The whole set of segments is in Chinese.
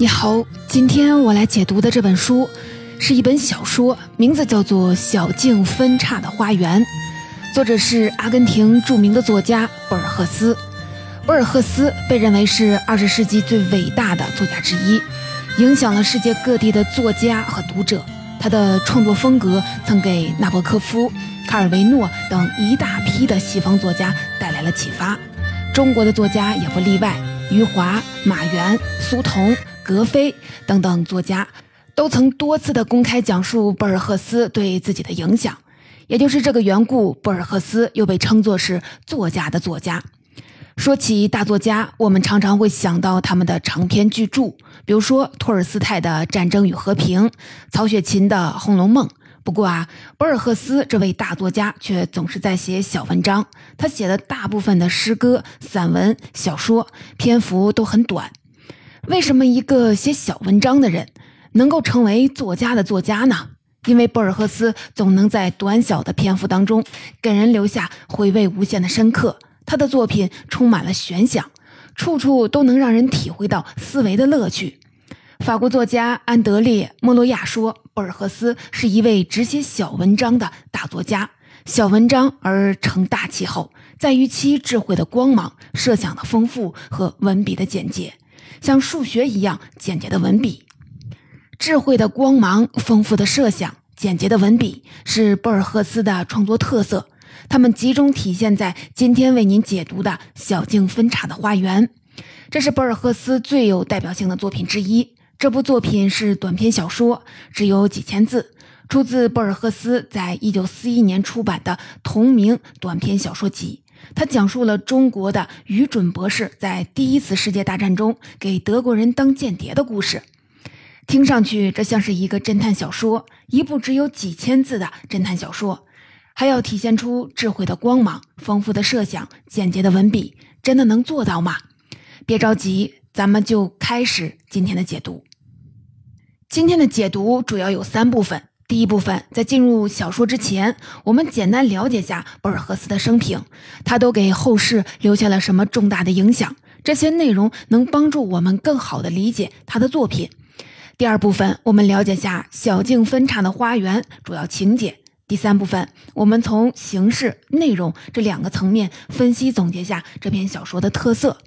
你好，今天我来解读的这本书是一本小说，名字叫做《小径分岔的花园》，作者是阿根廷著名的作家博尔赫斯。博尔赫斯被认为是二十世纪最伟大的作家之一，影响了世界各地的作家和读者。他的创作风格曾给纳博科夫、卡尔维诺等一大批的西方作家带来了启发，中国的作家也不例外，余华、马原、苏童。格非等等作家都曾多次的公开讲述博尔赫斯对自己的影响，也就是这个缘故，博尔赫斯又被称作是作家的作家。说起大作家，我们常常会想到他们的长篇巨著，比如说托尔斯泰的《战争与和平》，曹雪芹的《红楼梦》。不过啊，博尔赫斯这位大作家却总是在写小文章，他写的大部分的诗歌、散文、小说篇幅都很短。为什么一个写小文章的人能够成为作家的作家呢？因为博尔赫斯总能在短小的篇幅当中给人留下回味无限的深刻。他的作品充满了悬想，处处都能让人体会到思维的乐趣。法国作家安德烈·莫洛亚说：“博尔赫斯是一位只写小文章的大作家。小文章而成大气候，在于其智慧的光芒、设想的丰富和文笔的简洁。”像数学一样简洁的文笔，智慧的光芒，丰富的设想，简洁的文笔是博尔赫斯的创作特色。它们集中体现在今天为您解读的《小径分岔的花园》。这是博尔赫斯最有代表性的作品之一。这部作品是短篇小说，只有几千字，出自博尔赫斯在一九四一年出版的同名短篇小说集。他讲述了中国的于准博士在第一次世界大战中给德国人当间谍的故事。听上去，这像是一个侦探小说，一部只有几千字的侦探小说，还要体现出智慧的光芒、丰富的设想、简洁的文笔，真的能做到吗？别着急，咱们就开始今天的解读。今天的解读主要有三部分。第一部分，在进入小说之前，我们简单了解下博尔赫斯的生平，他都给后世留下了什么重大的影响？这些内容能帮助我们更好地理解他的作品。第二部分，我们了解下小径分岔的花园主要情节。第三部分，我们从形式、内容这两个层面分析总结下这篇小说的特色。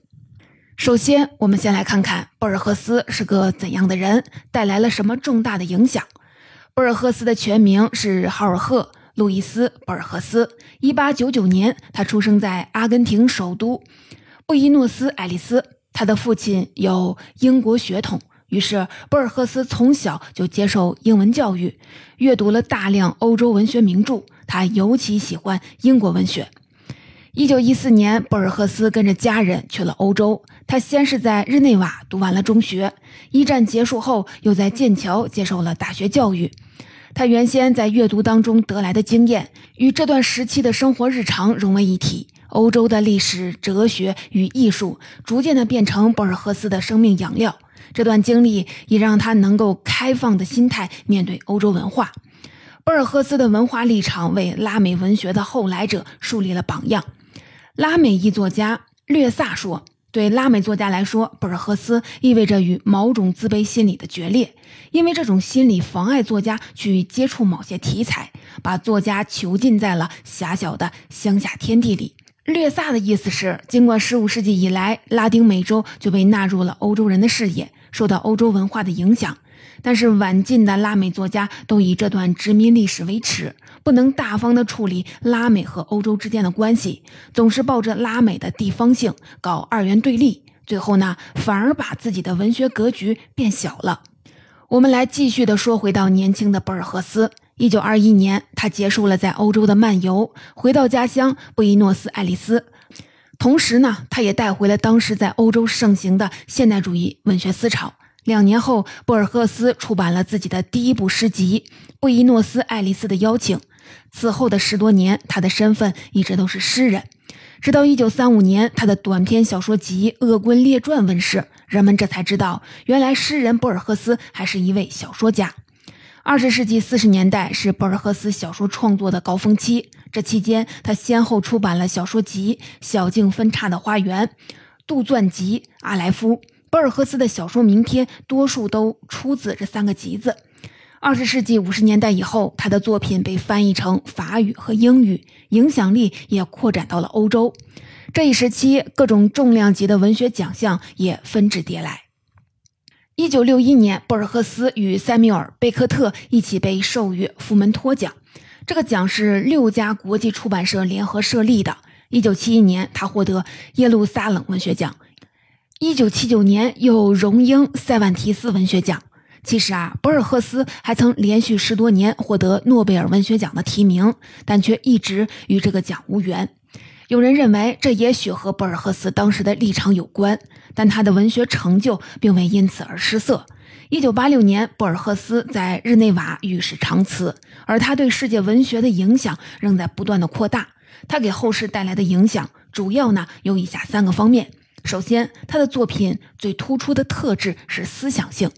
首先，我们先来看看博尔赫斯是个怎样的人，带来了什么重大的影响。博尔赫斯的全名是豪尔赫·路易斯·博尔赫斯。一八九九年，他出生在阿根廷首都布宜诺斯艾利斯。他的父亲有英国血统，于是博尔赫斯从小就接受英文教育，阅读了大量欧洲文学名著。他尤其喜欢英国文学。一九一四年，博尔赫斯跟着家人去了欧洲。他先是在日内瓦读完了中学，一战结束后又在剑桥接受了大学教育。他原先在阅读当中得来的经验，与这段时期的生活日常融为一体。欧洲的历史、哲学与艺术逐渐的变成博尔赫斯的生命养料。这段经历也让他能够开放的心态面对欧洲文化。博尔赫斯的文化立场为拉美文学的后来者树立了榜样。拉美裔作家略萨说。对拉美作家来说，博尔赫斯意味着与某种自卑心理的决裂，因为这种心理妨碍作家去接触某些题材，把作家囚禁在了狭小的乡下天地里。略萨的意思是，尽管15世纪以来拉丁美洲就被纳入了欧洲人的视野，受到欧洲文化的影响。但是晚近的拉美作家都以这段殖民历史为耻，不能大方地处理拉美和欧洲之间的关系，总是抱着拉美的地方性搞二元对立，最后呢反而把自己的文学格局变小了。我们来继续的说回到年轻的博尔赫斯，一九二一年，他结束了在欧洲的漫游，回到家乡布宜诺斯艾利斯，同时呢，他也带回了当时在欧洲盛行的现代主义文学思潮。两年后，博尔赫斯出版了自己的第一部诗集《布宜诺斯艾利斯的邀请》。此后的十多年，他的身份一直都是诗人。直到1935年，他的短篇小说集《恶棍列传》问世，人们这才知道，原来诗人博尔赫斯还是一位小说家。二十世纪四十年代是博尔赫斯小说创作的高峰期，这期间他先后出版了小说集《小径分岔的花园》、杜撰集《阿莱夫》。博尔赫斯的小说名篇多数都出自这三个集子。二十世纪五十年代以后，他的作品被翻译成法语和英语，影响力也扩展到了欧洲。这一时期，各种重量级的文学奖项也纷至沓来。一九六一年，博尔赫斯与塞缪尔·贝克特一起被授予福门托奖，这个奖是六家国际出版社联合设立的。一九七一年，他获得耶路撒冷文学奖。一九七九年又荣膺塞万提斯文学奖。其实啊，博尔赫斯还曾连续十多年获得诺贝尔文学奖的提名，但却一直与这个奖无缘。有人认为这也许和博尔赫斯当时的立场有关，但他的文学成就并未因此而失色。一九八六年，博尔赫斯在日内瓦与世长辞，而他对世界文学的影响仍在不断的扩大。他给后世带来的影响主要呢有以下三个方面。首先，他的作品最突出的特质是思想性。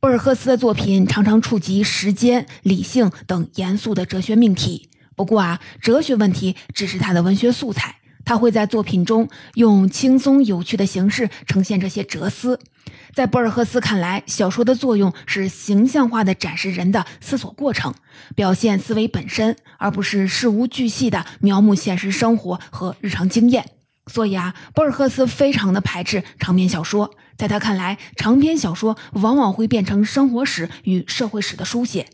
博尔赫斯的作品常常触及时间、理性等严肃的哲学命题。不过啊，哲学问题只是他的文学素材，他会在作品中用轻松有趣的形式呈现这些哲思。在博尔赫斯看来，小说的作用是形象化的展示人的思索过程，表现思维本身，而不是事无巨细的描摹现实生活和日常经验。所以啊，博尔赫斯非常的排斥长篇小说。在他看来，长篇小说往往会变成生活史与社会史的书写。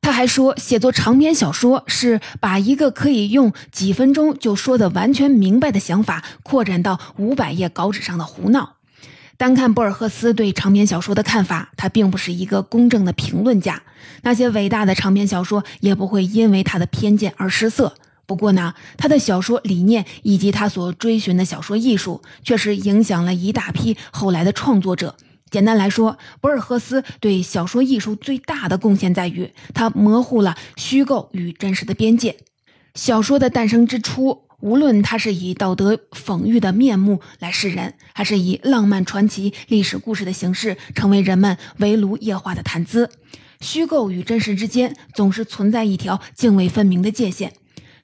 他还说，写作长篇小说是把一个可以用几分钟就说得完全明白的想法扩展到五百页稿纸上的胡闹。单看博尔赫斯对长篇小说的看法，他并不是一个公正的评论家。那些伟大的长篇小说也不会因为他的偏见而失色。不过呢，他的小说理念以及他所追寻的小说艺术，确实影响了一大批后来的创作者。简单来说，博尔赫斯对小说艺术最大的贡献在于，他模糊了虚构与真实的边界。小说的诞生之初，无论他是以道德讽喻的面目来示人，还是以浪漫传奇、历史故事的形式成为人们围炉夜话的谈资，虚构与真实之间总是存在一条泾渭分明的界限。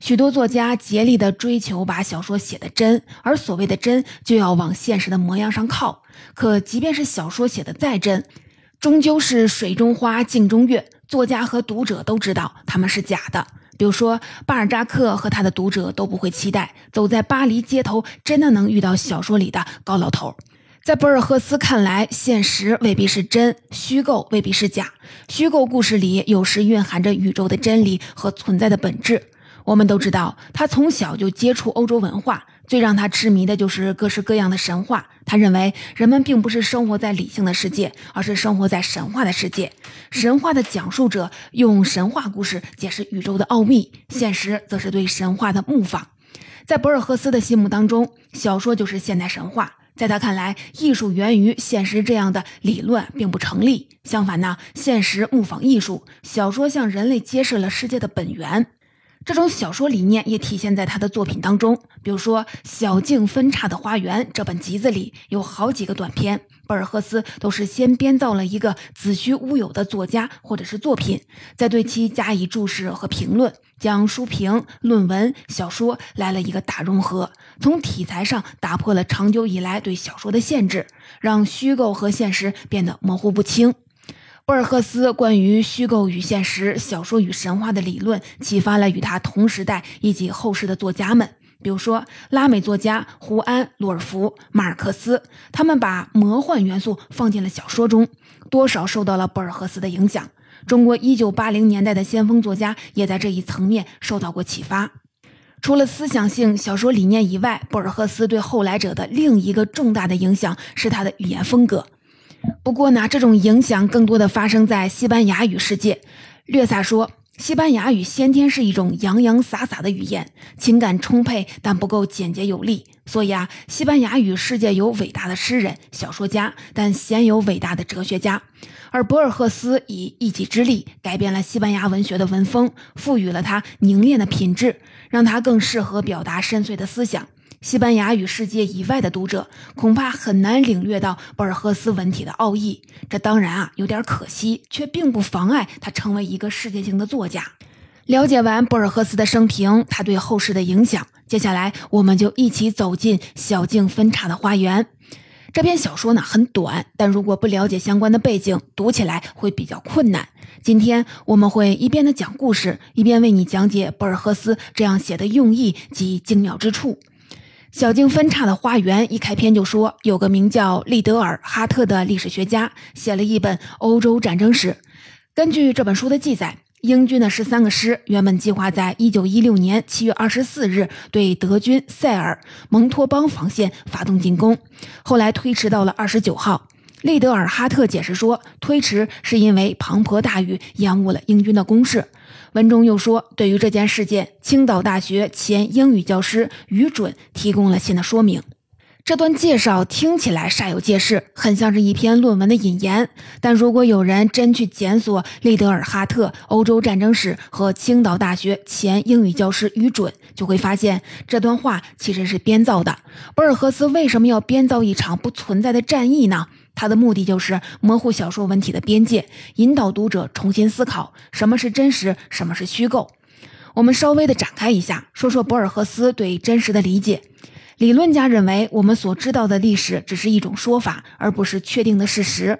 许多作家竭力地追求把小说写得真，而所谓的真就要往现实的模样上靠。可即便是小说写的再真，终究是水中花镜中月，作家和读者都知道他们是假的。比如说，巴尔扎克和他的读者都不会期待走在巴黎街头真的能遇到小说里的高老头。在博尔赫斯看来，现实未必是真，虚构未必是假。虚构故事里有时蕴含着宇宙的真理和存在的本质。我们都知道，他从小就接触欧洲文化，最让他痴迷的就是各式各样的神话。他认为，人们并不是生活在理性的世界，而是生活在神话的世界。神话的讲述者用神话故事解释宇宙的奥秘，现实则是对神话的模仿。在博尔赫斯的心目当中，小说就是现代神话。在他看来，艺术源于现实这样的理论并不成立。相反呢，现实模仿艺术，小说向人类揭示了世界的本源。这种小说理念也体现在他的作品当中，比如说《小径分岔的花园》这本集子里有好几个短篇，博尔赫斯都是先编造了一个子虚乌有的作家或者是作品，再对其加以注释和评论，将书评、论文、小说来了一个大融合，从题材上打破了长久以来对小说的限制，让虚构和现实变得模糊不清。博尔赫斯关于虚构与现实、小说与神话的理论，启发了与他同时代以及后世的作家们，比如说拉美作家胡安·洛尔福、马尔克斯，他们把魔幻元素放进了小说中，多少受到了博尔赫斯的影响。中国1980年代的先锋作家也在这一层面受到过启发。除了思想性小说理念以外，博尔赫斯对后来者的另一个重大的影响是他的语言风格。不过呢，这种影响更多的发生在西班牙语世界。略萨说，西班牙语先天是一种洋洋洒洒的语言，情感充沛，但不够简洁有力。所以啊，西班牙语世界有伟大的诗人、小说家，但鲜有伟大的哲学家。而博尔赫斯以一己之力改变了西班牙文学的文风，赋予了它凝练的品质，让它更适合表达深邃的思想。西班牙语世界以外的读者恐怕很难领略到博尔赫斯文体的奥义，这当然啊有点可惜，却并不妨碍他成为一个世界性的作家。了解完博尔赫斯的生平，他对后世的影响，接下来我们就一起走进小径分岔的花园。这篇小说呢很短，但如果不了解相关的背景，读起来会比较困难。今天我们会一边的讲故事，一边为你讲解博尔赫斯这样写的用意及精妙之处。小径分叉的花园一开篇就说，有个名叫利德尔哈特的历史学家写了一本欧洲战争史。根据这本书的记载。英军的十三个师原本计划在一九一六年七月二十四日对德军塞尔蒙托邦防线发动进攻，后来推迟到了二十九号。利德尔哈特解释说，推迟是因为滂沱大雨延误了英军的攻势。文中又说，对于这件事件，青岛大学前英语教师于准提供了新的说明。这段介绍听起来煞有介事，很像是一篇论文的引言。但如果有人真去检索利德尔哈特欧洲战争史和青岛大学前英语教师于准，就会发现这段话其实是编造的。博尔赫斯为什么要编造一场不存在的战役呢？它的目的就是模糊小说文体的边界，引导读者重新思考什么是真实，什么是虚构。我们稍微的展开一下，说说博尔赫斯对真实的理解。理论家认为，我们所知道的历史只是一种说法，而不是确定的事实。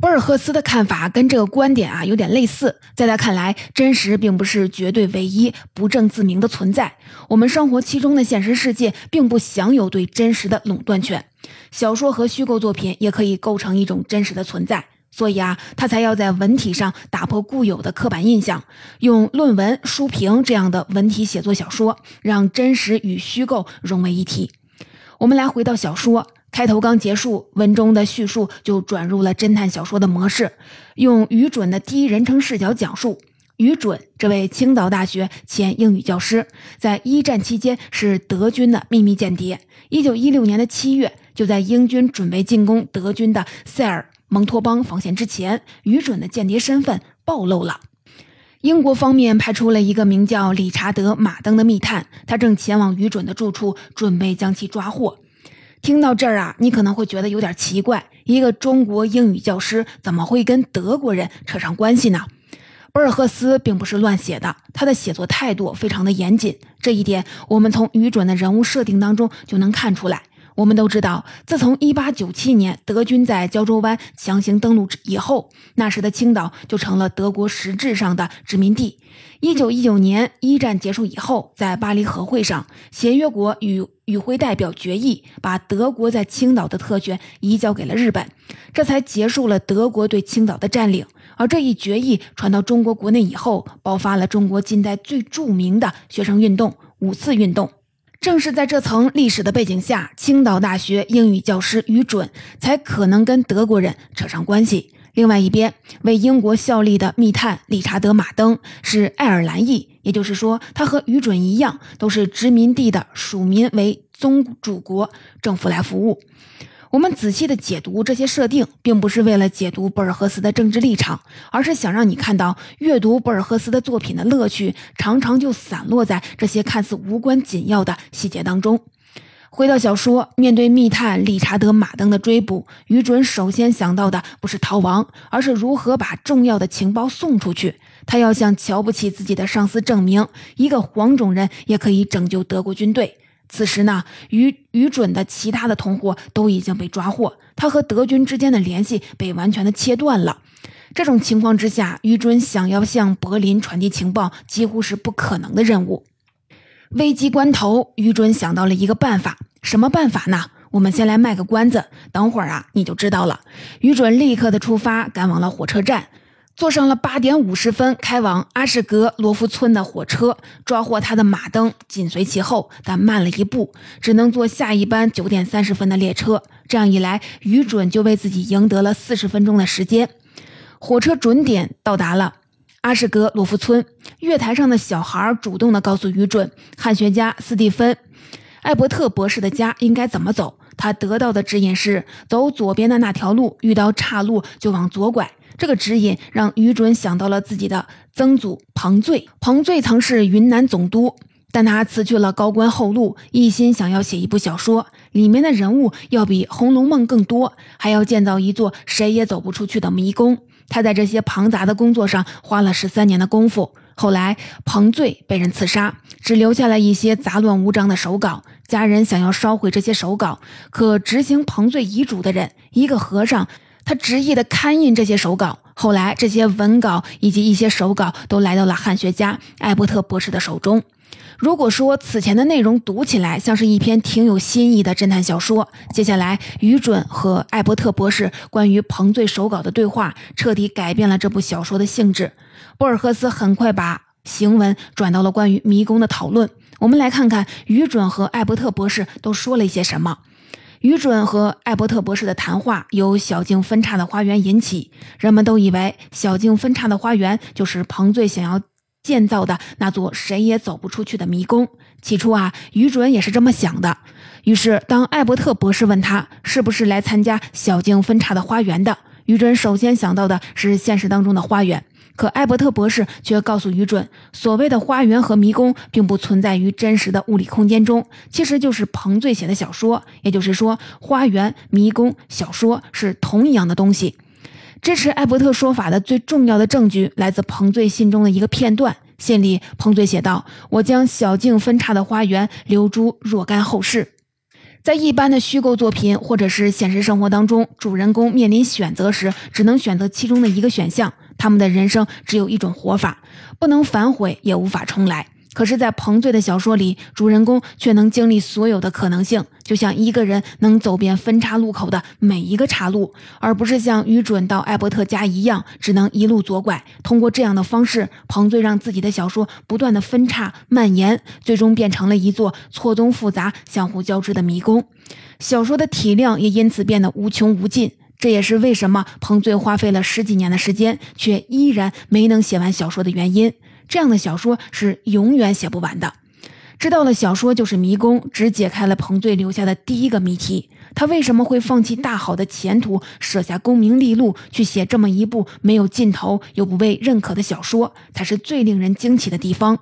博尔赫斯的看法跟这个观点啊有点类似。在他看来，真实并不是绝对唯一、不证自明的存在。我们生活其中的现实世界并不享有对真实的垄断权。小说和虚构作品也可以构成一种真实的存在。所以啊，他才要在文体上打破固有的刻板印象，用论文、书评这样的文体写作小说，让真实与虚构融为一体。我们来回到小说开头刚结束，文中的叙述就转入了侦探小说的模式，用于准的第一人称视角讲述。于准这位青岛大学前英语教师，在一战期间是德军的秘密间谍。一九一六年的七月，就在英军准备进攻德军的塞尔。蒙托邦防线之前，于准的间谍身份暴露了。英国方面派出了一个名叫理查德·马登的密探，他正前往于准的住处，准备将其抓获。听到这儿啊，你可能会觉得有点奇怪：一个中国英语教师怎么会跟德国人扯上关系呢？博尔赫斯并不是乱写的，他的写作态度非常的严谨，这一点我们从于准的人物设定当中就能看出来。我们都知道，自从1897年德军在胶州湾强行登陆以后，那时的青岛就成了德国实质上的殖民地。1919年一战结束以后，在巴黎和会上，协约国与与会代表决议，把德国在青岛的特权移交给了日本，这才结束了德国对青岛的占领。而这一决议传到中国国内以后，爆发了中国近代最著名的学生运动——五四运动。正是在这层历史的背景下，青岛大学英语教师于准才可能跟德国人扯上关系。另外一边，为英国效力的密探理查德·马登是爱尔兰裔，也就是说，他和于准一样，都是殖民地的属民为宗主国政府来服务。我们仔细的解读这些设定，并不是为了解读博尔赫斯的政治立场，而是想让你看到阅读博尔赫斯的作品的乐趣，常常就散落在这些看似无关紧要的细节当中。回到小说，面对密探理查德·马登的追捕，于准首先想到的不是逃亡，而是如何把重要的情报送出去。他要向瞧不起自己的上司证明，一个黄种人也可以拯救德国军队。此时呢，于于准的其他的同伙都已经被抓获，他和德军之间的联系被完全的切断了。这种情况之下，于准想要向柏林传递情报几乎是不可能的任务。危机关头，于准想到了一个办法，什么办法呢？我们先来卖个关子，等会儿啊你就知道了。于准立刻的出发，赶往了火车站。坐上了八点五十分开往阿什格罗夫村的火车，抓获他的马登紧随其后，但慢了一步，只能坐下一班九点三十分的列车。这样一来，于准就为自己赢得了四十分钟的时间。火车准点到达了阿什格罗夫村，月台上的小孩主动的告诉于准，汉学家斯蒂芬·艾伯特博士的家应该怎么走。他得到的指引是走左边的那条路，遇到岔路就往左拐。这个指引让于准想到了自己的曾祖彭最。彭最曾是云南总督，但他辞去了高官厚禄，一心想要写一部小说，里面的人物要比《红楼梦》更多，还要建造一座谁也走不出去的迷宫。他在这些庞杂的工作上花了十三年的功夫。后来彭最被人刺杀，只留下了一些杂乱无章的手稿。家人想要烧毁这些手稿，可执行彭最遗嘱的人，一个和尚，他执意的刊印这些手稿。后来，这些文稿以及一些手稿都来到了汉学家艾伯特博士的手中。如果说此前的内容读起来像是一篇挺有新意的侦探小说，接下来于准和艾伯特博士关于彭醉手稿的对话，彻底改变了这部小说的性质。博尔赫斯很快把行文转到了关于迷宫的讨论。我们来看看于准和艾伯特博士都说了一些什么。于准和艾伯特博士的谈话由小径分叉的花园引起，人们都以为小径分叉的花园就是彭最想要建造的那座谁也走不出去的迷宫。起初啊，于准也是这么想的。于是，当艾伯特博士问他是不是来参加小径分叉的花园的，于准首先想到的是现实当中的花园。可艾伯特博士却告诉于准，所谓的花园和迷宫并不存在于真实的物理空间中，其实就是彭醉写的小说。也就是说，花园、迷宫、小说是同一样的东西。支持艾伯特说法的最重要的证据来自彭醉信中的一个片段。信里，彭醉写道：“我将小径分叉的花园留诸若干后世。”在一般的虚构作品或者是现实生活当中，主人公面临选择时，只能选择其中的一个选项。他们的人生只有一种活法，不能反悔，也无法重来。可是，在彭醉的小说里，主人公却能经历所有的可能性，就像一个人能走遍分岔路口的每一个岔路，而不是像于准到艾伯特家一样，只能一路左拐。通过这样的方式，彭醉让自己的小说不断的分叉蔓延，最终变成了一座错综复杂、相互交织的迷宫。小说的体量也因此变得无穷无尽。这也是为什么彭醉花费了十几年的时间，却依然没能写完小说的原因。这样的小说是永远写不完的。知道了小说就是迷宫，只解开了彭醉留下的第一个谜题：他为什么会放弃大好的前途，舍下功名利禄，去写这么一部没有尽头又不被认可的小说，才是最令人惊奇的地方。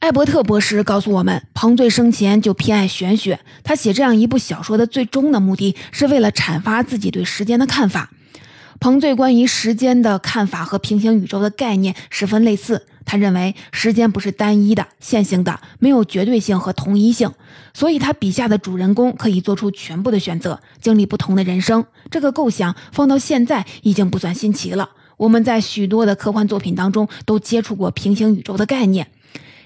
艾伯特博士告诉我们，彭最生前就偏爱玄学。他写这样一部小说的最终的目的是为了阐发自己对时间的看法。彭最关于时间的看法和平行宇宙的概念十分类似。他认为时间不是单一的、线性的，没有绝对性和同一性，所以他笔下的主人公可以做出全部的选择，经历不同的人生。这个构想放到现在已经不算新奇了。我们在许多的科幻作品当中都接触过平行宇宙的概念。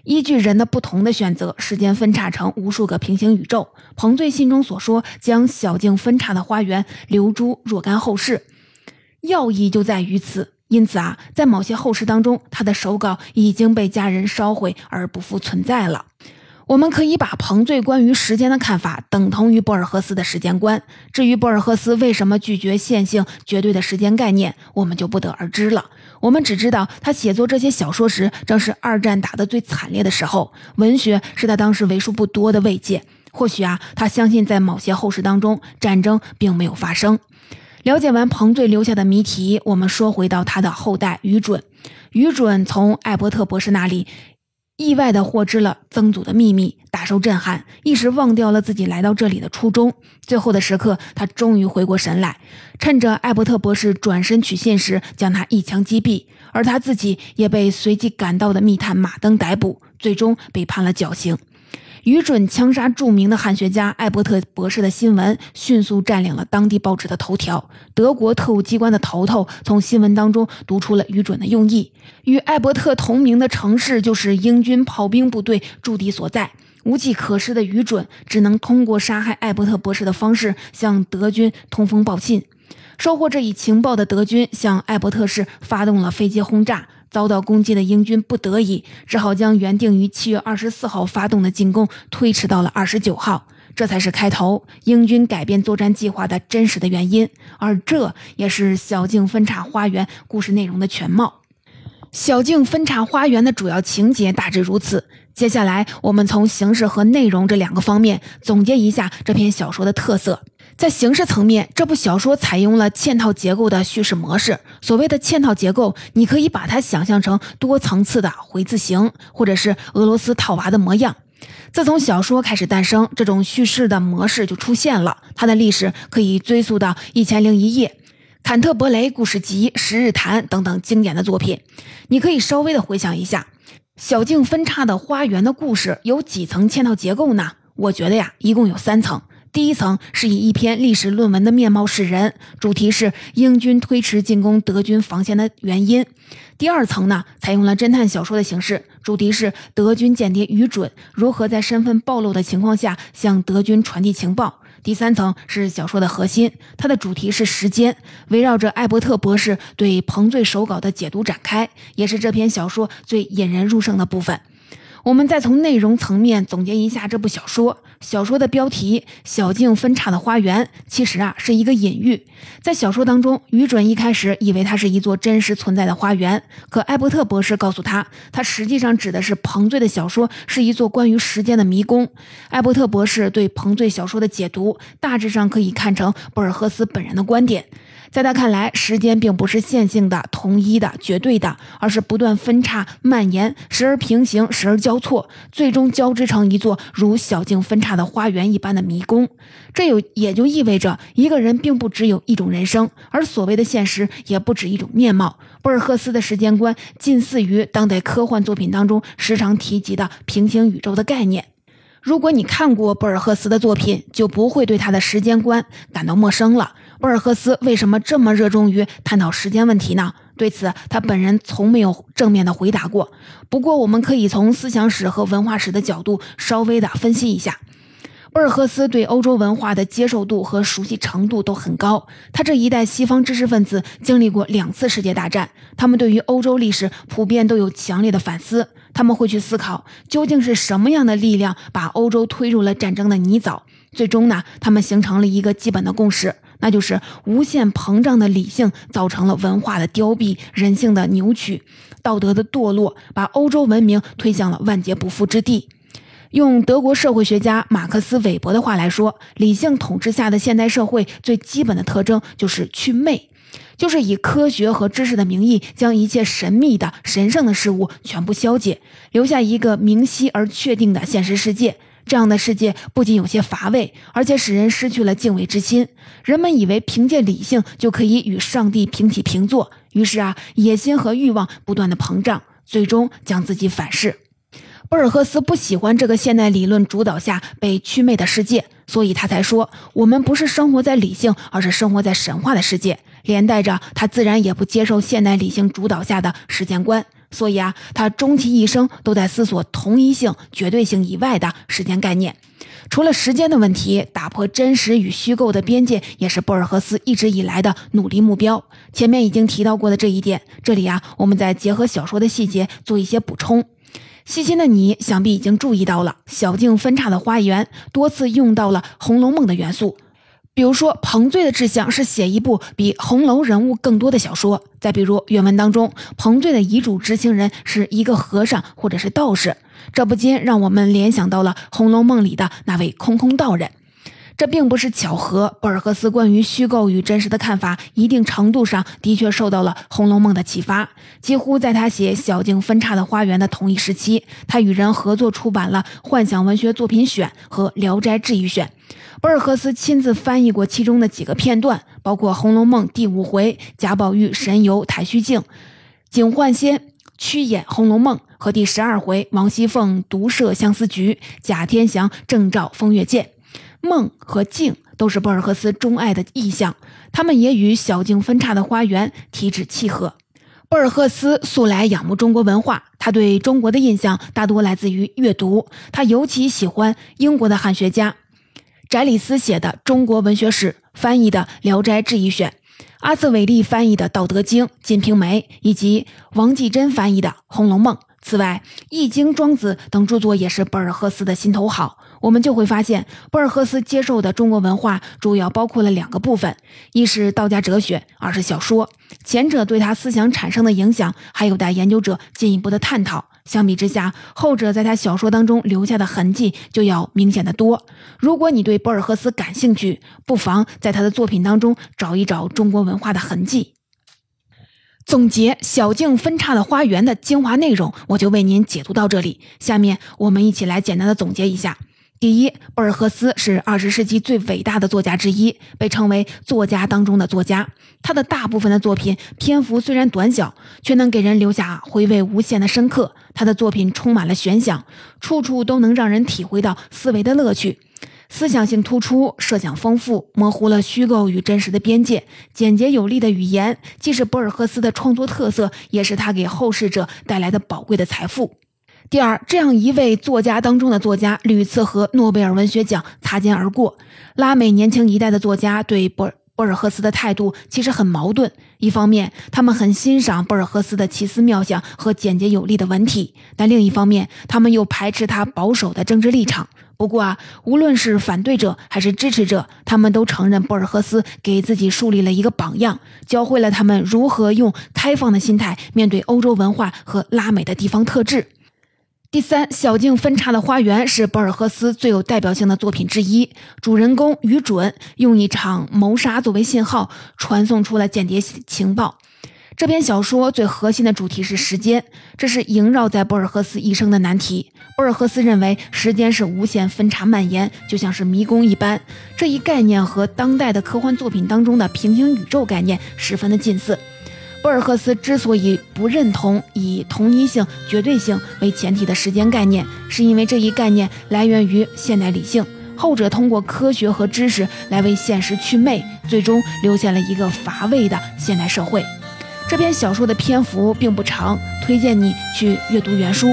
依据人的不同的选择，时间分叉成无数个平行宇宙。彭最信中所说将小径分叉的花园留诸若干后世，要义就在于此。因此啊，在某些后世当中，他的手稿已经被家人烧毁而不复存在了。我们可以把彭最关于时间的看法等同于博尔赫斯的时间观。至于博尔赫斯为什么拒绝线性绝对的时间概念，我们就不得而知了。我们只知道他写作这些小说时，正是二战打得最惨烈的时候，文学是他当时为数不多的慰藉。或许啊，他相信在某些后世当中，战争并没有发生。了解完彭醉留下的谜题，我们说回到他的后代于准。于准从艾伯特博士那里。意外的获知了曾祖的秘密，大受震撼，一时忘掉了自己来到这里的初衷。最后的时刻，他终于回过神来，趁着艾伯特博士转身取信时，将他一枪击毙，而他自己也被随即赶到的密探马登逮捕，最终被判了绞刑。于准枪杀著名的汉学家艾伯特博士的新闻迅速占领了当地报纸的头条。德国特务机关的头头从新闻当中读出了于准的用意：与艾伯特同名的城市就是英军炮兵部队驻地所在。无计可施的于准只能通过杀害艾伯特博士的方式向德军通风报信。收获这一情报的德军向艾伯特市发动了飞机轰炸。遭到攻击的英军不得已，只好将原定于七月二十四号发动的进攻推迟到了二十九号。这才是开头，英军改变作战计划的真实的原因。而这也是小径分叉花园故事内容的全貌。小径分叉花园的主要情节大致如此。接下来，我们从形式和内容这两个方面总结一下这篇小说的特色。在形式层面，这部小说采用了嵌套结构的叙事模式。所谓的嵌套结构，你可以把它想象成多层次的回字形，或者是俄罗斯套娃的模样。自从小说开始诞生，这种叙事的模式就出现了。它的历史可以追溯到《一千零一夜》《坎特伯雷故事集》《十日谈》等等经典的作品。你可以稍微的回想一下。小径分叉的花园的故事有几层嵌套结构呢？我觉得呀，一共有三层。第一层是以一篇历史论文的面貌示人，主题是英军推迟进攻德军防线的原因。第二层呢，采用了侦探小说的形式，主题是德军间谍愚准如何在身份暴露的情况下向德军传递情报。第三层是小说的核心，它的主题是时间，围绕着艾伯特博士对彭醉手稿的解读展开，也是这篇小说最引人入胜的部分。我们再从内容层面总结一下这部小说。小说的标题《小径分叉的花园》其实啊是一个隐喻。在小说当中，于准一开始以为它是一座真实存在的花园，可艾伯特博士告诉他，它实际上指的是彭醉的小说是一座关于时间的迷宫。艾伯特博士对彭醉小说的解读，大致上可以看成博尔赫斯本人的观点。在他看来，时间并不是线性的、统一的、绝对的，而是不断分叉、蔓延，时而平行，时而交错，最终交织成一座如小径分叉的花园一般的迷宫。这有也就意味着，一个人并不只有一种人生，而所谓的现实也不止一种面貌。博尔赫斯的时间观近似于当代科幻作品当中时常提及的平行宇宙的概念。如果你看过博尔赫斯的作品，就不会对他的时间观感到陌生了。博尔赫斯为什么这么热衷于探讨时间问题呢？对此，他本人从没有正面的回答过。不过，我们可以从思想史和文化史的角度稍微的分析一下。博尔赫斯对欧洲文化的接受度和熟悉程度都很高。他这一代西方知识分子经历过两次世界大战，他们对于欧洲历史普遍都有强烈的反思。他们会去思考，究竟是什么样的力量把欧洲推入了战争的泥沼？最终呢，他们形成了一个基本的共识。那就是无限膨胀的理性造成了文化的凋敝、人性的扭曲、道德的堕落，把欧洲文明推向了万劫不复之地。用德国社会学家马克思韦伯的话来说，理性统治下的现代社会最基本的特征就是祛魅，就是以科学和知识的名义，将一切神秘的、神圣的事物全部消解，留下一个明晰而确定的现实世界。这样的世界不仅有些乏味，而且使人失去了敬畏之心。人们以为凭借理性就可以与上帝平起平坐，于是啊，野心和欲望不断的膨胀，最终将自己反噬。博尔赫斯不喜欢这个现代理论主导下被祛魅的世界，所以他才说我们不是生活在理性，而是生活在神话的世界。连带着他自然也不接受现代理性主导下的时间观。所以啊，他终其一生都在思索同一性、绝对性以外的时间概念。除了时间的问题，打破真实与虚构的边界，也是博尔赫斯一直以来的努力目标。前面已经提到过的这一点，这里啊，我们再结合小说的细节做一些补充。细心的你想必已经注意到了，小径分叉的花园多次用到了《红楼梦》的元素。比如说，彭醉的志向是写一部比红楼人物更多的小说。再比如，原文当中，彭醉的遗嘱执行人是一个和尚或者是道士，这不禁让我们联想到了《红楼梦》里的那位空空道人。这并不是巧合，博尔赫斯关于虚构与真实的看法，一定程度上的确受到了《红楼梦》的启发。几乎在他写《小径分岔的花园》的同一时期，他与人合作出版了《幻想文学作品选》和《聊斋志异选》。博尔赫斯亲自翻译过其中的几个片段，包括《红楼梦》第五回贾宝玉神游太虚境，警幻仙曲演《红楼梦》和第十二回王熙凤独设相思局，贾天祥正照风月剑。梦和镜都是博尔赫斯钟爱的意象，他们也与小径分叉的花园体旨契合。博尔赫斯素来仰慕中国文化，他对中国的印象大多来自于阅读，他尤其喜欢英国的汉学家。翟里斯写的《中国文学史》，翻译的《聊斋志异选》，阿瑟韦利翻译的《道德经》，《金瓶梅》，以及王继珍翻译的《红楼梦》。此外，《易经》《庄子》等著作也是博尔赫斯的心头好。我们就会发现，博尔赫斯接受的中国文化主要包括了两个部分：一是道家哲学，二是小说。前者对他思想产生的影响，还有待研究者进一步的探讨。相比之下，后者在他小说当中留下的痕迹就要明显的多。如果你对博尔赫斯感兴趣，不妨在他的作品当中找一找中国文化的痕迹。总结小径分叉的花园的精华内容，我就为您解读到这里。下面我们一起来简单的总结一下。第一，博尔赫斯是二十世纪最伟大的作家之一，被称为作家当中的作家。他的大部分的作品篇幅虽然短小，却能给人留下回味无限的深刻。他的作品充满了悬想，处处都能让人体会到思维的乐趣，思想性突出，设想丰富，模糊了虚构与真实的边界。简洁有力的语言，既是博尔赫斯的创作特色，也是他给后世者带来的宝贵的财富。第二，这样一位作家当中的作家，屡次和诺贝尔文学奖擦肩而过。拉美年轻一代的作家对博尔博尔赫斯的态度其实很矛盾。一方面，他们很欣赏博尔赫斯的奇思妙想和简洁有力的文体；但另一方面，他们又排斥他保守的政治立场。不过啊，无论是反对者还是支持者，他们都承认博尔赫斯给自己树立了一个榜样，教会了他们如何用开放的心态面对欧洲文化和拉美的地方特质。第三，小径分叉的花园是博尔赫斯最有代表性的作品之一。主人公于准用一场谋杀作为信号，传送出了间谍情报。这篇小说最核心的主题是时间，这是萦绕在博尔赫斯一生的难题。博尔赫斯认为时间是无限分叉蔓延，就像是迷宫一般。这一概念和当代的科幻作品当中的平行宇宙概念十分的近似。博尔赫斯之所以不认同以同一性、绝对性为前提的时间概念，是因为这一概念来源于现代理性，后者通过科学和知识来为现实祛魅，最终留下了一个乏味的现代社会。这篇小说的篇幅并不长，推荐你去阅读原书。